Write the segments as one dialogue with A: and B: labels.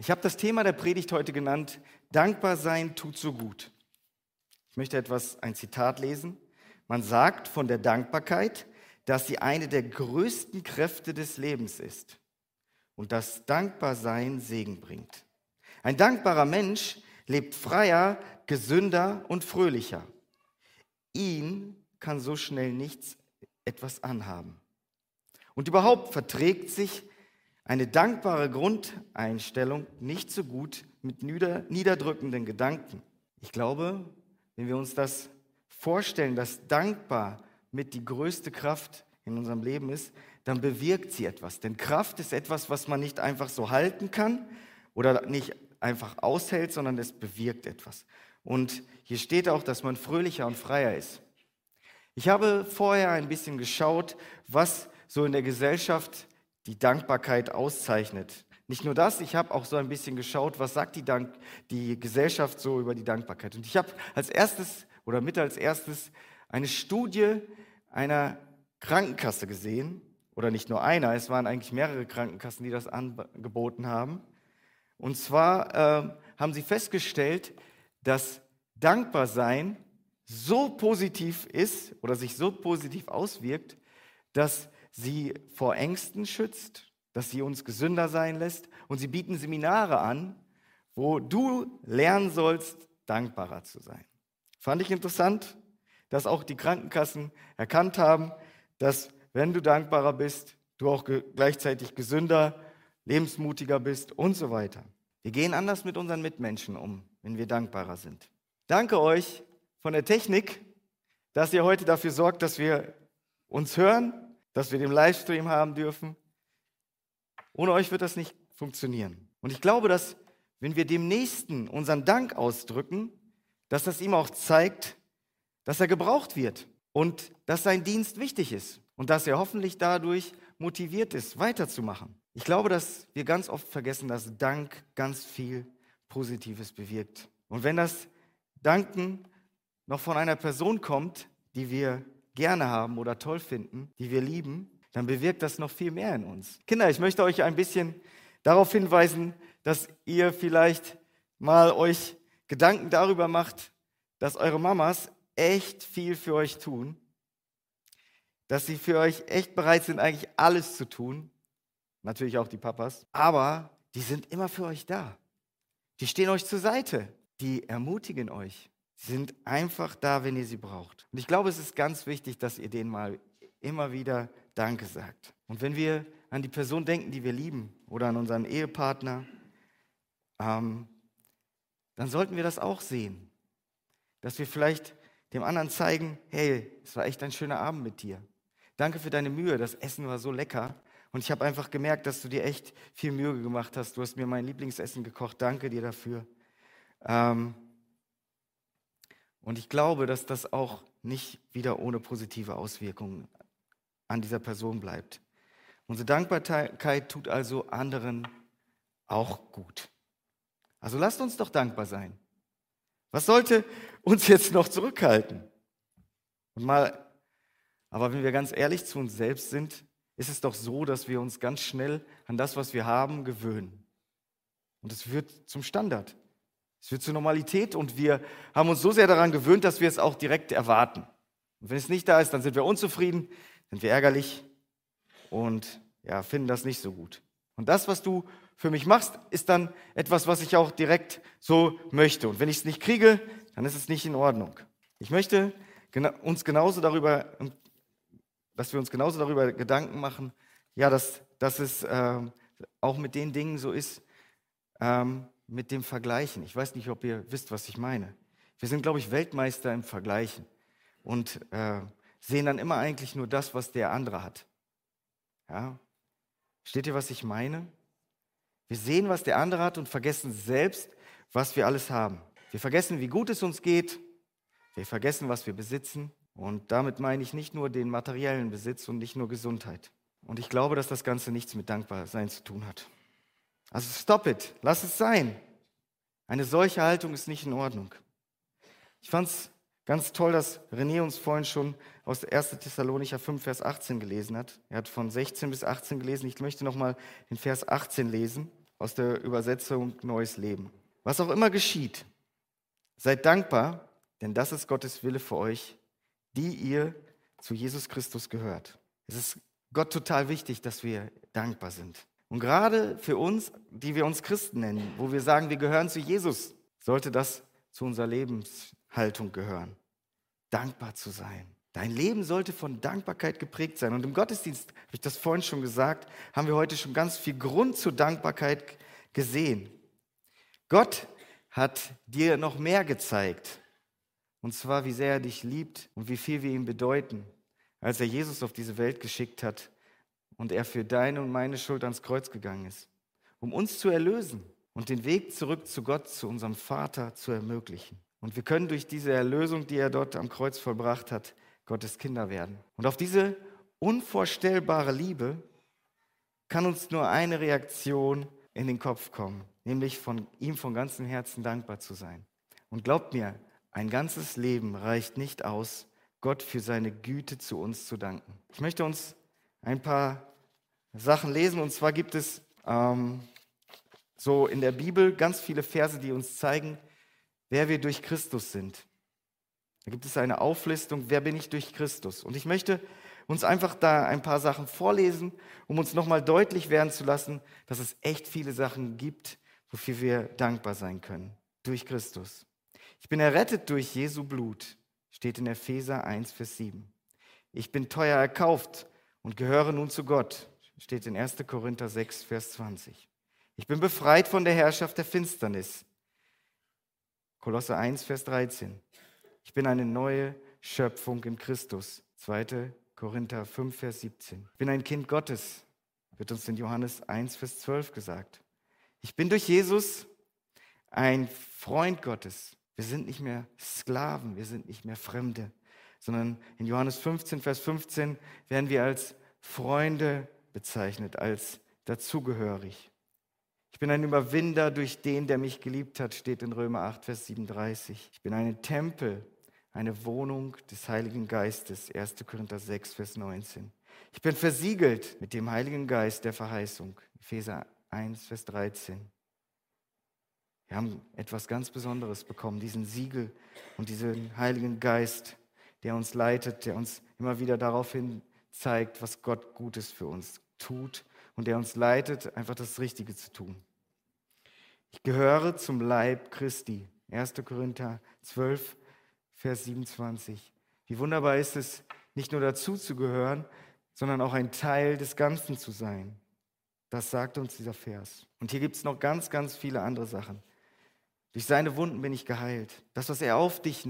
A: Ich habe das Thema der Predigt heute genannt, Dankbar sein tut so gut. Ich möchte etwas, ein Zitat lesen. Man sagt von der Dankbarkeit, dass sie eine der größten Kräfte des Lebens ist und dass Dankbarsein Segen bringt. Ein dankbarer Mensch lebt freier, gesünder und fröhlicher. Ihn kann so schnell nichts etwas anhaben. Und überhaupt verträgt sich eine dankbare Grundeinstellung nicht so gut mit niederdrückenden Gedanken. Ich glaube, wenn wir uns das vorstellen, dass dankbar mit die größte Kraft in unserem Leben ist, dann bewirkt sie etwas. Denn Kraft ist etwas, was man nicht einfach so halten kann oder nicht einfach aushält, sondern es bewirkt etwas. Und hier steht auch, dass man fröhlicher und freier ist. Ich habe vorher ein bisschen geschaut, was so in der Gesellschaft die Dankbarkeit auszeichnet. Nicht nur das, ich habe auch so ein bisschen geschaut, was sagt die, Dank, die Gesellschaft so über die Dankbarkeit. Und ich habe als erstes oder mit als erstes eine Studie einer Krankenkasse gesehen. Oder nicht nur einer, es waren eigentlich mehrere Krankenkassen, die das angeboten haben. Und zwar äh, haben sie festgestellt, dass Dankbarsein so positiv ist oder sich so positiv auswirkt, dass sie vor Ängsten schützt, dass sie uns gesünder sein lässt und sie bieten Seminare an, wo du lernen sollst, dankbarer zu sein. Fand ich interessant, dass auch die Krankenkassen erkannt haben, dass wenn du dankbarer bist, du auch gleichzeitig gesünder, lebensmutiger bist und so weiter. Wir gehen anders mit unseren Mitmenschen um, wenn wir dankbarer sind. Danke euch von der Technik, dass ihr heute dafür sorgt, dass wir uns hören, dass wir den Livestream haben dürfen. Ohne euch wird das nicht funktionieren. Und ich glaube, dass wenn wir dem Nächsten unseren Dank ausdrücken, dass das ihm auch zeigt, dass er gebraucht wird und dass sein Dienst wichtig ist und dass er hoffentlich dadurch motiviert ist, weiterzumachen. Ich glaube, dass wir ganz oft vergessen, dass Dank ganz viel Positives bewirkt. Und wenn das Danken noch von einer Person kommt, die wir gerne haben oder toll finden, die wir lieben, dann bewirkt das noch viel mehr in uns. Kinder, ich möchte euch ein bisschen darauf hinweisen, dass ihr vielleicht mal euch Gedanken darüber macht, dass eure Mamas echt viel für euch tun, dass sie für euch echt bereit sind, eigentlich alles zu tun, natürlich auch die Papas, aber die sind immer für euch da. Die stehen euch zur Seite, die ermutigen euch. Sind einfach da, wenn ihr sie braucht. Und ich glaube, es ist ganz wichtig, dass ihr denen mal immer wieder Danke sagt. Und wenn wir an die Person denken, die wir lieben, oder an unseren Ehepartner, ähm, dann sollten wir das auch sehen. Dass wir vielleicht dem anderen zeigen, hey, es war echt ein schöner Abend mit dir. Danke für deine Mühe, das Essen war so lecker. Und ich habe einfach gemerkt, dass du dir echt viel Mühe gemacht hast. Du hast mir mein Lieblingsessen gekocht. Danke dir dafür. Ähm, und ich glaube, dass das auch nicht wieder ohne positive Auswirkungen an dieser Person bleibt. Unsere Dankbarkeit tut also anderen auch gut. Also lasst uns doch dankbar sein. Was sollte uns jetzt noch zurückhalten? Und mal, aber wenn wir ganz ehrlich zu uns selbst sind, ist es doch so, dass wir uns ganz schnell an das, was wir haben, gewöhnen. Und es wird zum Standard. Es wird zur Normalität und wir haben uns so sehr daran gewöhnt, dass wir es auch direkt erwarten. Und wenn es nicht da ist, dann sind wir unzufrieden, sind wir ärgerlich und ja, finden das nicht so gut. Und das, was du für mich machst, ist dann etwas, was ich auch direkt so möchte. Und wenn ich es nicht kriege, dann ist es nicht in Ordnung. Ich möchte uns genauso darüber, dass wir uns genauso darüber Gedanken machen, ja, dass, dass es äh, auch mit den Dingen so ist, ähm, mit dem Vergleichen. Ich weiß nicht, ob ihr wisst, was ich meine. Wir sind, glaube ich, Weltmeister im Vergleichen und äh, sehen dann immer eigentlich nur das, was der andere hat. Ja? Steht ihr, was ich meine? Wir sehen, was der andere hat und vergessen selbst, was wir alles haben. Wir vergessen, wie gut es uns geht. Wir vergessen, was wir besitzen. Und damit meine ich nicht nur den materiellen Besitz und nicht nur Gesundheit. Und ich glaube, dass das Ganze nichts mit Dankbarsein zu tun hat. Also stop it, lass es sein. Eine solche Haltung ist nicht in Ordnung. Ich fand es ganz toll, dass René uns vorhin schon aus 1. Thessalonicher 5, Vers 18 gelesen hat. Er hat von 16 bis 18 gelesen. Ich möchte nochmal den Vers 18 lesen. aus der Übersetzung Neues Leben. Was auch immer geschieht, seid dankbar, denn das ist Gottes Wille für euch, die ihr zu Jesus Christus gehört. Es ist Gott total wichtig, dass wir dankbar sind. Und gerade für uns, die wir uns Christen nennen, wo wir sagen, wir gehören zu Jesus, sollte das zu unserer Lebenshaltung gehören. Dankbar zu sein. Dein Leben sollte von Dankbarkeit geprägt sein. Und im Gottesdienst, habe ich das vorhin schon gesagt, haben wir heute schon ganz viel Grund zur Dankbarkeit gesehen. Gott hat dir noch mehr gezeigt. Und zwar, wie sehr er dich liebt und wie viel wir ihm bedeuten, als er Jesus auf diese Welt geschickt hat und er für deine und meine Schuld ans Kreuz gegangen ist, um uns zu erlösen und den Weg zurück zu Gott, zu unserem Vater zu ermöglichen. Und wir können durch diese Erlösung, die er dort am Kreuz vollbracht hat, Gottes Kinder werden. Und auf diese unvorstellbare Liebe kann uns nur eine Reaktion in den Kopf kommen, nämlich von ihm von ganzem Herzen dankbar zu sein. Und glaubt mir, ein ganzes Leben reicht nicht aus, Gott für seine Güte zu uns zu danken. Ich möchte uns ein paar Sachen lesen. Und zwar gibt es ähm, so in der Bibel ganz viele Verse, die uns zeigen, wer wir durch Christus sind. Da gibt es eine Auflistung, wer bin ich durch Christus. Und ich möchte uns einfach da ein paar Sachen vorlesen, um uns nochmal deutlich werden zu lassen, dass es echt viele Sachen gibt, wofür wir dankbar sein können. Durch Christus. Ich bin errettet durch Jesu Blut, steht in Epheser 1, Vers 7. Ich bin teuer erkauft und gehöre nun zu Gott, steht in 1. Korinther 6, Vers 20. Ich bin befreit von der Herrschaft der Finsternis. Kolosse 1, Vers 13. Ich bin eine neue Schöpfung in Christus. 2. Korinther 5, Vers 17. Ich bin ein Kind Gottes, wird uns in Johannes 1, Vers 12 gesagt. Ich bin durch Jesus ein Freund Gottes. Wir sind nicht mehr Sklaven, wir sind nicht mehr Fremde, sondern in Johannes 15, Vers 15 werden wir als Freunde bezeichnet, als dazugehörig. Ich bin ein Überwinder durch den, der mich geliebt hat, steht in Römer 8, Vers 37. Ich bin ein Tempel, eine Wohnung des Heiligen Geistes, 1. Korinther 6, Vers 19. Ich bin versiegelt mit dem Heiligen Geist der Verheißung, Epheser 1, Vers 13. Wir haben etwas ganz Besonderes bekommen, diesen Siegel und diesen Heiligen Geist, der uns leitet, der uns immer wieder daraufhin zeigt, was Gott Gutes für uns tut und der uns leitet, einfach das Richtige zu tun. Ich gehöre zum Leib Christi. 1. Korinther 12, Vers 27. Wie wunderbar ist es, nicht nur dazu zu gehören, sondern auch ein Teil des Ganzen zu sein. Das sagt uns dieser Vers. Und hier gibt es noch ganz, ganz viele andere Sachen. Durch seine Wunden bin ich geheilt. Das, was er auf dich,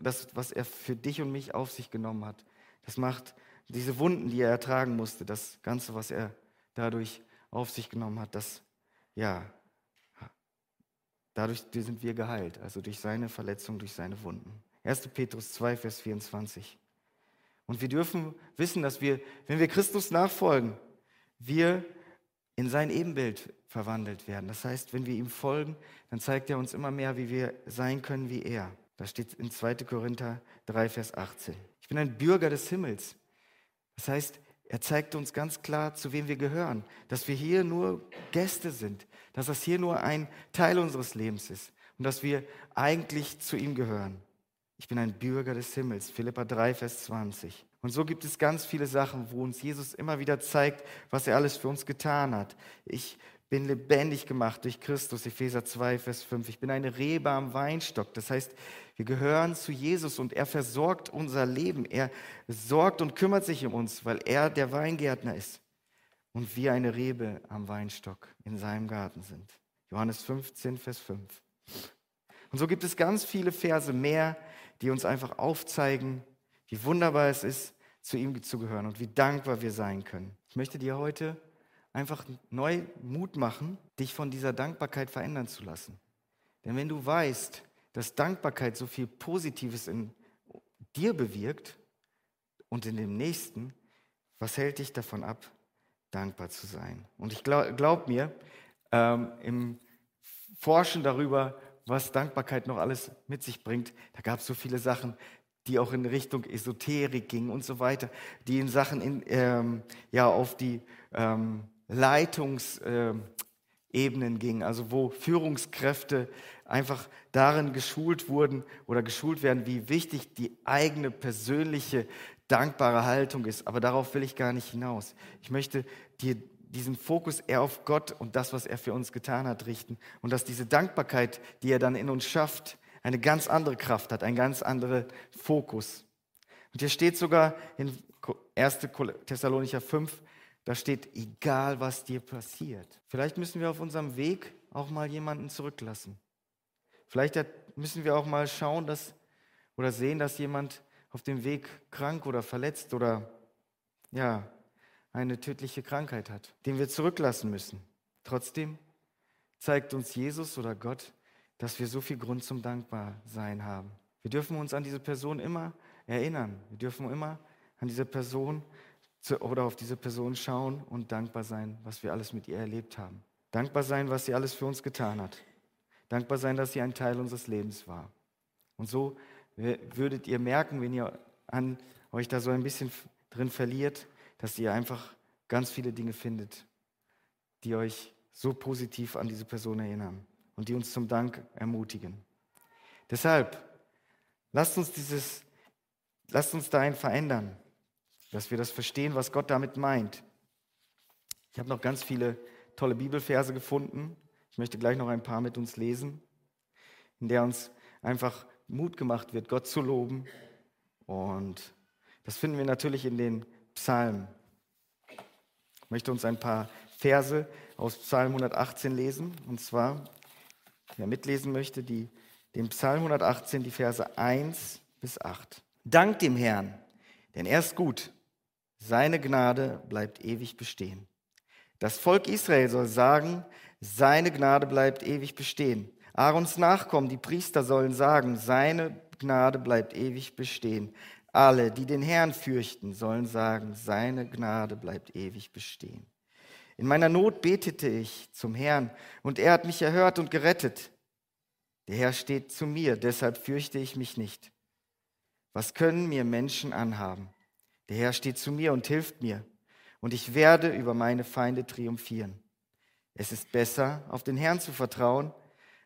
A: das, was er für dich und mich auf sich genommen hat, das macht diese Wunden, die er ertragen musste, das Ganze, was er dadurch auf sich genommen hat, das, ja, dadurch sind wir geheilt, also durch seine Verletzung, durch seine Wunden. 1. Petrus 2, Vers 24. Und wir dürfen wissen, dass wir, wenn wir Christus nachfolgen, wir in sein Ebenbild verwandelt werden. Das heißt, wenn wir ihm folgen, dann zeigt er uns immer mehr, wie wir sein können wie er. Das steht in 2. Korinther 3, Vers 18. Ich bin ein Bürger des Himmels. Das heißt, er zeigt uns ganz klar, zu wem wir gehören, dass wir hier nur Gäste sind, dass das hier nur ein Teil unseres Lebens ist und dass wir eigentlich zu ihm gehören. Ich bin ein Bürger des Himmels, Philippa 3, Vers 20. Und so gibt es ganz viele Sachen, wo uns Jesus immer wieder zeigt, was er alles für uns getan hat. Ich bin lebendig gemacht durch Christus, Epheser 2, Vers 5. Ich bin eine Rebe am Weinstock. Das heißt, wir gehören zu Jesus und er versorgt unser Leben. Er sorgt und kümmert sich um uns, weil er der Weingärtner ist und wir eine Rebe am Weinstock in seinem Garten sind. Johannes 15, Vers 5. Und so gibt es ganz viele Verse mehr, die uns einfach aufzeigen, wie wunderbar es ist, zu ihm zu gehören und wie dankbar wir sein können. Ich möchte dir heute einfach neu Mut machen, dich von dieser Dankbarkeit verändern zu lassen. Denn wenn du weißt, dass Dankbarkeit so viel Positives in dir bewirkt und in dem Nächsten, was hält dich davon ab, dankbar zu sein? Und ich glaube glaub mir, ähm, im Forschen darüber, was Dankbarkeit noch alles mit sich bringt, da gab es so viele Sachen, die auch in Richtung Esoterik gingen und so weiter, die in Sachen in, ähm, ja, auf die ähm, Leitungsebene Ebenen ging, also wo Führungskräfte einfach darin geschult wurden oder geschult werden, wie wichtig die eigene persönliche dankbare Haltung ist. Aber darauf will ich gar nicht hinaus. Ich möchte dir diesen Fokus eher auf Gott und das, was er für uns getan hat, richten. Und dass diese Dankbarkeit, die er dann in uns schafft, eine ganz andere Kraft hat, einen ganz anderen Fokus. Und hier steht sogar in 1. Thessalonicher 5, da steht, egal was dir passiert. Vielleicht müssen wir auf unserem Weg auch mal jemanden zurücklassen. Vielleicht müssen wir auch mal schauen, dass oder sehen, dass jemand auf dem Weg krank oder verletzt oder ja, eine tödliche Krankheit hat, den wir zurücklassen müssen. Trotzdem zeigt uns Jesus oder Gott, dass wir so viel Grund zum Dankbarsein haben. Wir dürfen uns an diese Person immer erinnern. Wir dürfen immer an diese Person oder auf diese Person schauen und dankbar sein, was wir alles mit ihr erlebt haben. Dankbar sein, was sie alles für uns getan hat. Dankbar sein, dass sie ein Teil unseres Lebens war. Und so würdet ihr merken, wenn ihr an euch da so ein bisschen drin verliert, dass ihr einfach ganz viele Dinge findet, die euch so positiv an diese Person erinnern und die uns zum Dank ermutigen. Deshalb, lasst uns dieses, lasst uns dahin verändern, dass wir das verstehen, was Gott damit meint. Ich habe noch ganz viele tolle Bibelverse gefunden. Ich möchte gleich noch ein paar mit uns lesen, in der uns einfach Mut gemacht wird, Gott zu loben. Und das finden wir natürlich in den Psalmen. Ich möchte uns ein paar Verse aus Psalm 118 lesen. Und zwar, wer mitlesen möchte, die, den Psalm 118, die Verse 1 bis 8. Dank dem Herrn, denn er ist gut. Seine Gnade bleibt ewig bestehen. Das Volk Israel soll sagen, seine Gnade bleibt ewig bestehen. Aarons Nachkommen, die Priester, sollen sagen, seine Gnade bleibt ewig bestehen. Alle, die den Herrn fürchten, sollen sagen, seine Gnade bleibt ewig bestehen. In meiner Not betete ich zum Herrn und er hat mich erhört und gerettet. Der Herr steht zu mir, deshalb fürchte ich mich nicht. Was können mir Menschen anhaben? Der Herr steht zu mir und hilft mir und ich werde über meine Feinde triumphieren. Es ist besser, auf den Herrn zu vertrauen,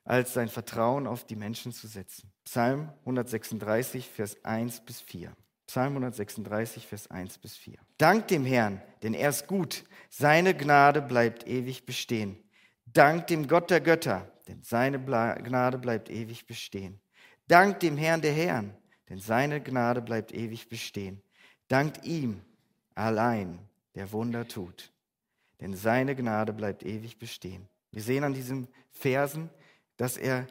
A: als sein Vertrauen auf die Menschen zu setzen. Psalm 136, Vers 1 bis 4. Psalm 136, Vers 1 bis 4. Dank dem Herrn, denn er ist gut. Seine Gnade bleibt ewig bestehen. Dank dem Gott der Götter, denn seine Gnade bleibt ewig bestehen. Dank dem Herrn der Herren, denn seine Gnade bleibt ewig bestehen. Dankt ihm allein, der Wunder tut, denn seine Gnade bleibt ewig bestehen. Wir sehen an diesen Versen, dass er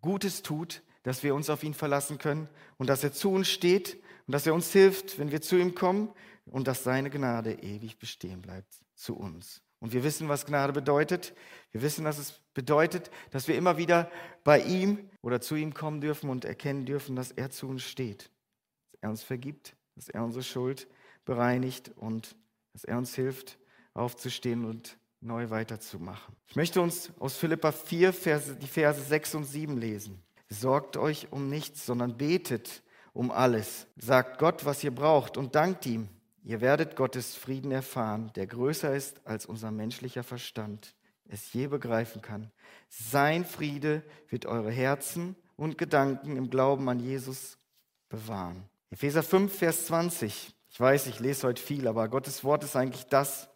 A: Gutes tut, dass wir uns auf ihn verlassen können und dass er zu uns steht und dass er uns hilft, wenn wir zu ihm kommen und dass seine Gnade ewig bestehen bleibt zu uns. Und wir wissen, was Gnade bedeutet. Wir wissen, dass es bedeutet, dass wir immer wieder bei ihm oder zu ihm kommen dürfen und erkennen dürfen, dass er zu uns steht, dass er uns vergibt, dass er unsere Schuld bereinigt und dass er uns hilft, aufzustehen und neu weiterzumachen. Ich möchte uns aus Philippa 4 Verse, die Verse 6 und 7 lesen. Sorgt euch um nichts, sondern betet um alles. Sagt Gott, was ihr braucht und dankt ihm. Ihr werdet Gottes Frieden erfahren, der größer ist, als unser menschlicher Verstand es je begreifen kann. Sein Friede wird eure Herzen und Gedanken im Glauben an Jesus bewahren. Epheser 5, Vers 20. Ich weiß, ich lese heute viel, aber Gottes Wort ist eigentlich das,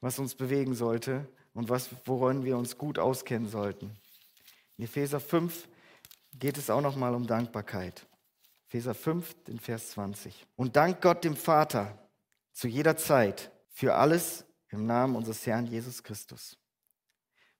A: was uns bewegen sollte und was, woran wir uns gut auskennen sollten. In Epheser 5 geht es auch nochmal um Dankbarkeit. Epheser 5, den Vers 20. Und dank Gott dem Vater zu jeder Zeit für alles im Namen unseres Herrn Jesus Christus.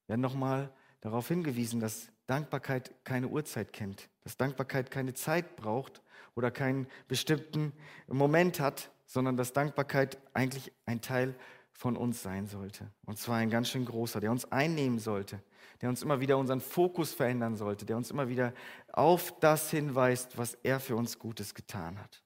A: Wir werden nochmal darauf hingewiesen, dass Dankbarkeit keine Uhrzeit kennt, dass Dankbarkeit keine Zeit braucht oder keinen bestimmten Moment hat, sondern dass Dankbarkeit eigentlich ein Teil von uns sein sollte. Und zwar ein ganz schön großer, der uns einnehmen sollte, der uns immer wieder unseren Fokus verändern sollte, der uns immer wieder auf das hinweist, was er für uns Gutes getan hat.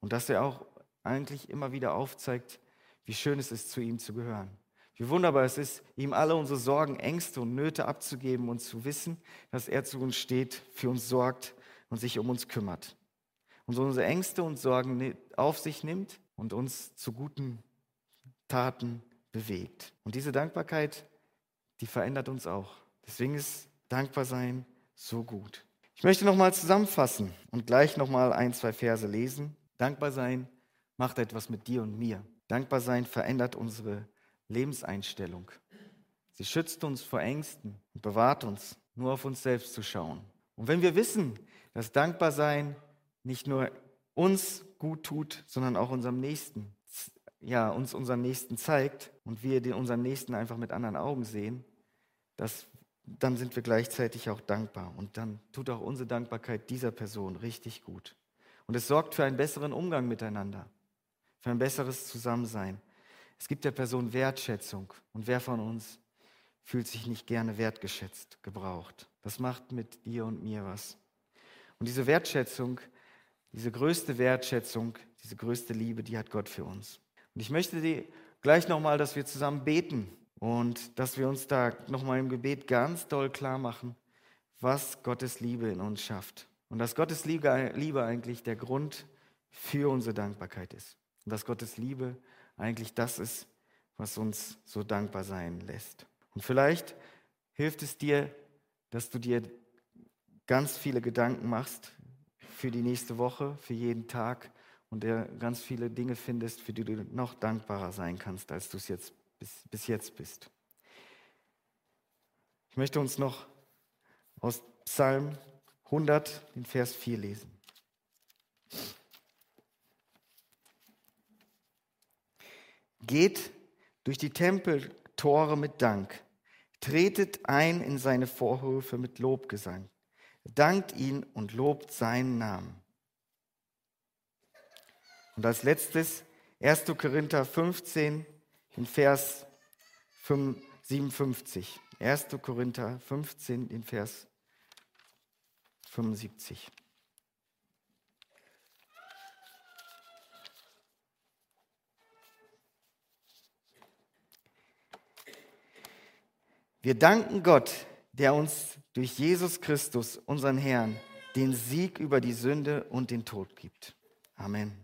A: Und dass er auch eigentlich immer wieder aufzeigt, wie schön es ist, zu ihm zu gehören. Wie wunderbar es ist, ihm alle unsere Sorgen, Ängste und Nöte abzugeben und zu wissen, dass er zu uns steht, für uns sorgt und sich um uns kümmert. Und unsere Ängste und Sorgen auf sich nimmt und uns zu guten Taten bewegt. Und diese Dankbarkeit, die verändert uns auch. Deswegen ist dankbar sein so gut. Ich möchte nochmal zusammenfassen und gleich nochmal ein, zwei Verse lesen. Dankbar sein macht etwas mit dir und mir. Dankbar sein verändert unsere Lebenseinstellung. Sie schützt uns vor Ängsten und bewahrt uns, nur auf uns selbst zu schauen. Und wenn wir wissen, dass Dankbarsein nicht nur uns gut tut, sondern auch unserem Nächsten, ja, uns unseren Nächsten zeigt und wir den, unseren Nächsten einfach mit anderen Augen sehen, das, dann sind wir gleichzeitig auch dankbar. Und dann tut auch unsere Dankbarkeit dieser Person richtig gut. Und es sorgt für einen besseren Umgang miteinander, für ein besseres Zusammensein. Es gibt der Person Wertschätzung. Und wer von uns fühlt sich nicht gerne wertgeschätzt, gebraucht? Das macht mit dir und mir was. Und diese Wertschätzung, diese größte Wertschätzung, diese größte Liebe, die hat Gott für uns. Und ich möchte dir gleich nochmal, dass wir zusammen beten und dass wir uns da nochmal im Gebet ganz doll klar machen, was Gottes Liebe in uns schafft. Und dass Gottes Liebe eigentlich der Grund für unsere Dankbarkeit ist. Und dass Gottes Liebe eigentlich das ist, was uns so dankbar sein lässt. Und vielleicht hilft es dir, dass du dir ganz viele Gedanken machst für die nächste Woche, für jeden Tag und der ganz viele Dinge findest, für die du noch dankbarer sein kannst, als du es jetzt bis, bis jetzt bist. Ich möchte uns noch aus Psalm 100, den Vers 4 lesen. Geht durch die Tempeltore mit Dank, tretet ein in seine Vorhöfe mit Lobgesang, dankt ihn und lobt seinen Namen. Und als letztes 1. Korinther 15 in Vers 57. 1. Korinther 15 in Vers 75. Wir danken Gott, der uns durch Jesus Christus, unseren Herrn, den Sieg über die Sünde und den Tod gibt. Amen.